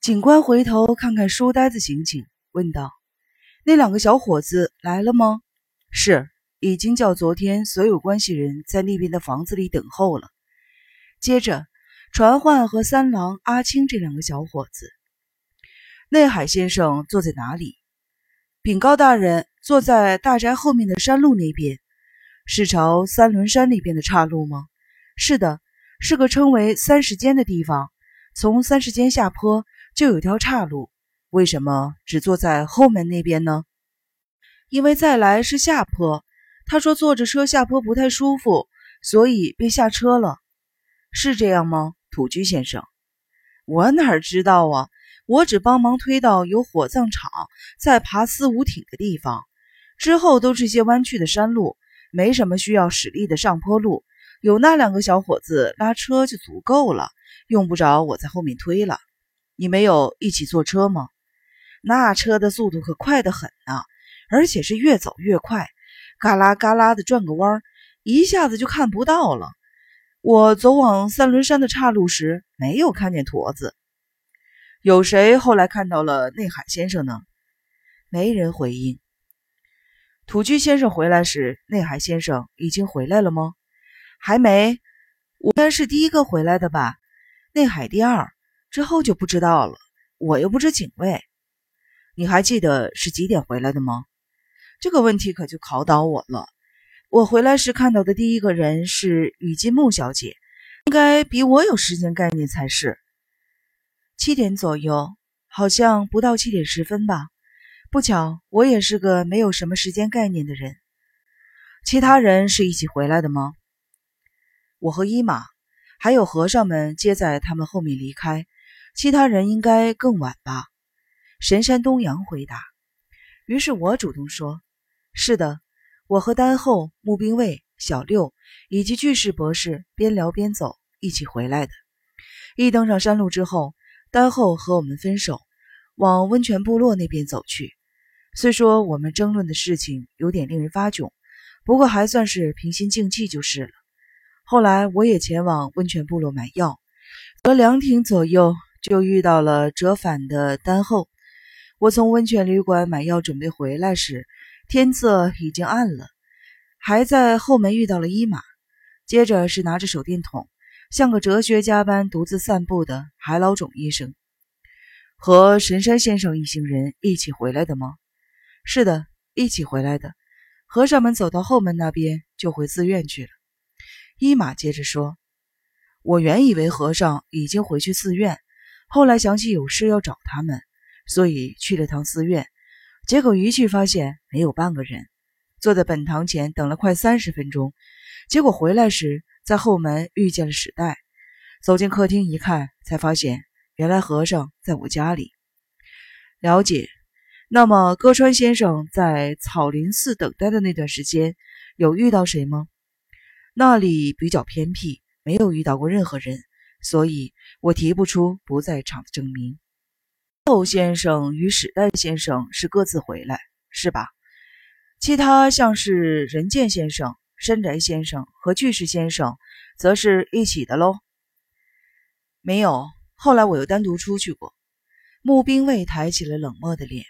警官回头看看书呆子刑警，问道：“那两个小伙子来了吗？”“是，已经叫昨天所有关系人在那边的房子里等候了。”接着传唤和三郎、阿青这两个小伙子。内海先生坐在哪里？禀告大人，坐在大宅后面的山路那边。是朝三轮山那边的岔路吗？是的，是个称为三十间的地方。从三十间下坡。就有条岔路，为什么只坐在后门那边呢？因为再来是下坡，他说坐着车下坡不太舒服，所以便下车了。是这样吗，土居先生？我哪知道啊！我只帮忙推到有火葬场，再爬四五挺的地方，之后都是些弯曲的山路，没什么需要使力的上坡路。有那两个小伙子拉车就足够了，用不着我在后面推了。你没有一起坐车吗？那车的速度可快得很呢，而且是越走越快，嘎啦嘎啦的转个弯，一下子就看不到了。我走往三轮山的岔路时，没有看见驼子。有谁后来看到了内海先生呢？没人回应。土居先生回来时，内海先生已经回来了吗？还没，我该是第一个回来的吧？内海第二。之后就不知道了，我又不是警卫。你还记得是几点回来的吗？这个问题可就考倒我了。我回来时看到的第一个人是雨金木小姐，应该比我有时间概念才是。七点左右，好像不到七点十分吧。不巧，我也是个没有什么时间概念的人。其他人是一起回来的吗？我和伊玛，还有和尚们接在他们后面离开。其他人应该更晚吧？神山东阳回答。于是我主动说：“是的，我和丹后、木兵卫、小六以及巨士博士边聊边走，一起回来的。一登上山路之后，丹后和我们分手，往温泉部落那边走去。虽说我们争论的事情有点令人发窘，不过还算是平心静气就是了。后来我也前往温泉部落买药，隔两挺左右。”就遇到了折返的丹后。我从温泉旅馆买药准备回来时，天色已经暗了。还在后门遇到了伊玛，接着是拿着手电筒，像个哲学家般独自散步的海老种医生。和神山先生一行人一起回来的吗？是的，一起回来的。和尚们走到后门那边就回寺院去了。伊玛接着说：“我原以为和尚已经回去寺院。”后来想起有事要找他们，所以去了趟寺院。结果一去发现没有半个人，坐在本堂前等了快三十分钟。结果回来时在后门遇见了史代，走进客厅一看，才发现原来和尚在我家里。了解。那么歌川先生在草林寺等待的那段时间，有遇到谁吗？那里比较偏僻，没有遇到过任何人。所以我提不出不在场的证明。窦先生与史代先生是各自回来，是吧？其他像是任健先生、山宅先生和巨石先生，则是一起的喽。没有，后来我又单独出去过。木兵卫抬起了冷漠的脸。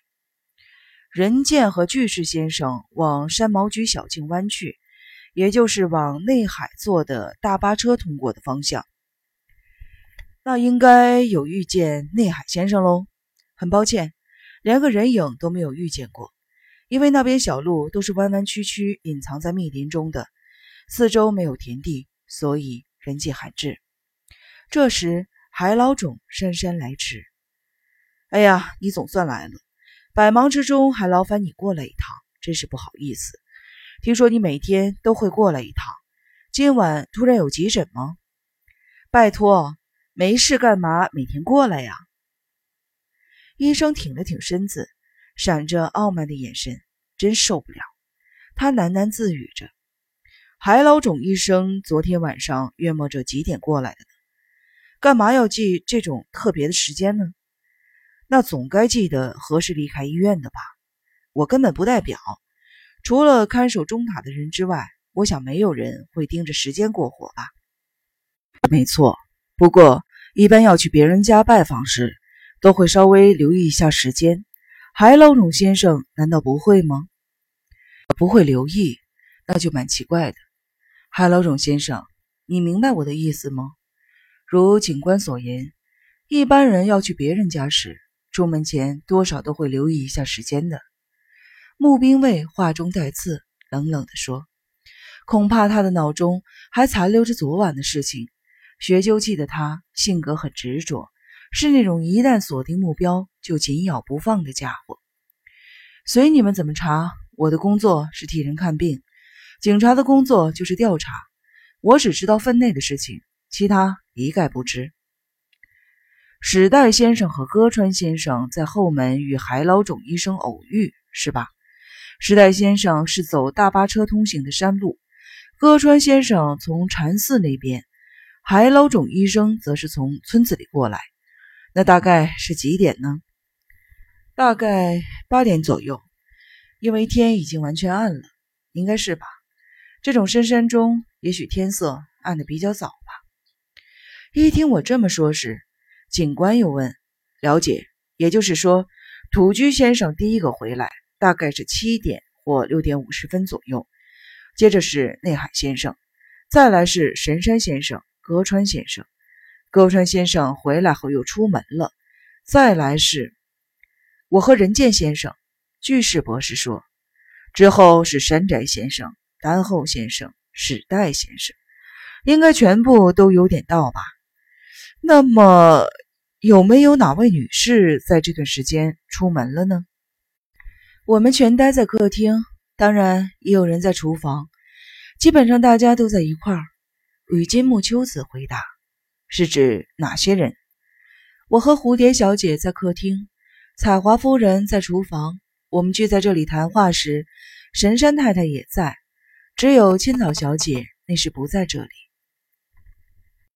任健和巨石先生往山毛榉小径弯去，也就是往内海坐的大巴车通过的方向。那应该有遇见内海先生喽。很抱歉，连个人影都没有遇见过，因为那边小路都是弯弯曲曲，隐藏在密林中的，四周没有田地，所以人迹罕至。这时，海老种姗姗来迟。哎呀，你总算来了，百忙之中还劳烦你过来一趟，真是不好意思。听说你每天都会过来一趟，今晚突然有急诊吗？拜托。没事干嘛每天过来呀？医生挺了挺身子，闪着傲慢的眼神，真受不了。他喃喃自语着：“海老种医生昨天晚上约摸着几点过来的？干嘛要记这种特别的时间呢？那总该记得何时离开医院的吧？我根本不代表，除了看守钟塔的人之外，我想没有人会盯着时间过活吧？没错。”不过，一般要去别人家拜访时，都会稍微留意一下时间。海老冢先生难道不会吗？不会留意，那就蛮奇怪的。海老冢先生，你明白我的意思吗？如警官所言，一般人要去别人家时，出门前多少都会留意一下时间的。穆兵卫话中带刺，冷冷地说：“恐怕他的脑中还残留着昨晚的事情。学究气的他，性格很执着。”是那种一旦锁定目标就紧咬不放的家伙。随你们怎么查，我的工作是替人看病，警察的工作就是调查。我只知道分内的事情，其他一概不知。史代先生和歌川先生在后门与海老种医生偶遇，是吧？史代先生是走大巴车通行的山路，歌川先生从禅寺那边，海老种医生则是从村子里过来。那大概是几点呢？大概八点左右，因为天已经完全暗了，应该是吧？这种深山中，也许天色暗的比较早吧。一听我这么说时，警官又问：“了解，也就是说，土居先生第一个回来，大概是七点或六点五十分左右。接着是内海先生，再来是神山先生、格川先生。”歌川先生回来后又出门了。再来是，我和仁健先生。巨士博士说，之后是山宅先生、丹后先生、史代先生，应该全部都有点到吧？那么有没有哪位女士在这段时间出门了呢？我们全待在客厅，当然也有人在厨房，基本上大家都在一块儿。与金木秋子回答。是指哪些人？我和蝴蝶小姐在客厅，彩华夫人在厨房。我们聚在这里谈话时，神山太太也在，只有千草小姐那时不在这里。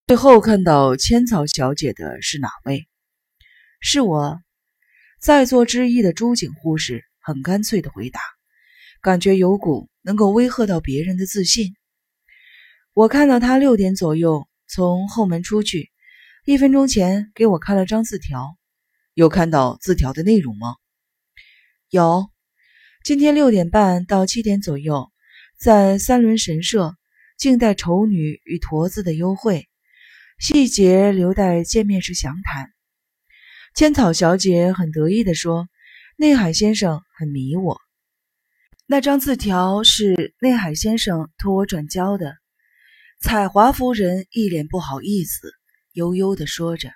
最后看到千草小姐的是哪位？是我。在座之一的朱景护士很干脆的回答，感觉有股能够威吓到别人的自信。我看到他六点左右。从后门出去，一分钟前给我看了张字条，有看到字条的内容吗？有，今天六点半到七点左右，在三轮神社，静待丑女与驼子的幽会，细节留待见面时详谈。千草小姐很得意地说：“内海先生很迷我。”那张字条是内海先生托我转交的。彩华夫人一脸不好意思，悠悠地说着。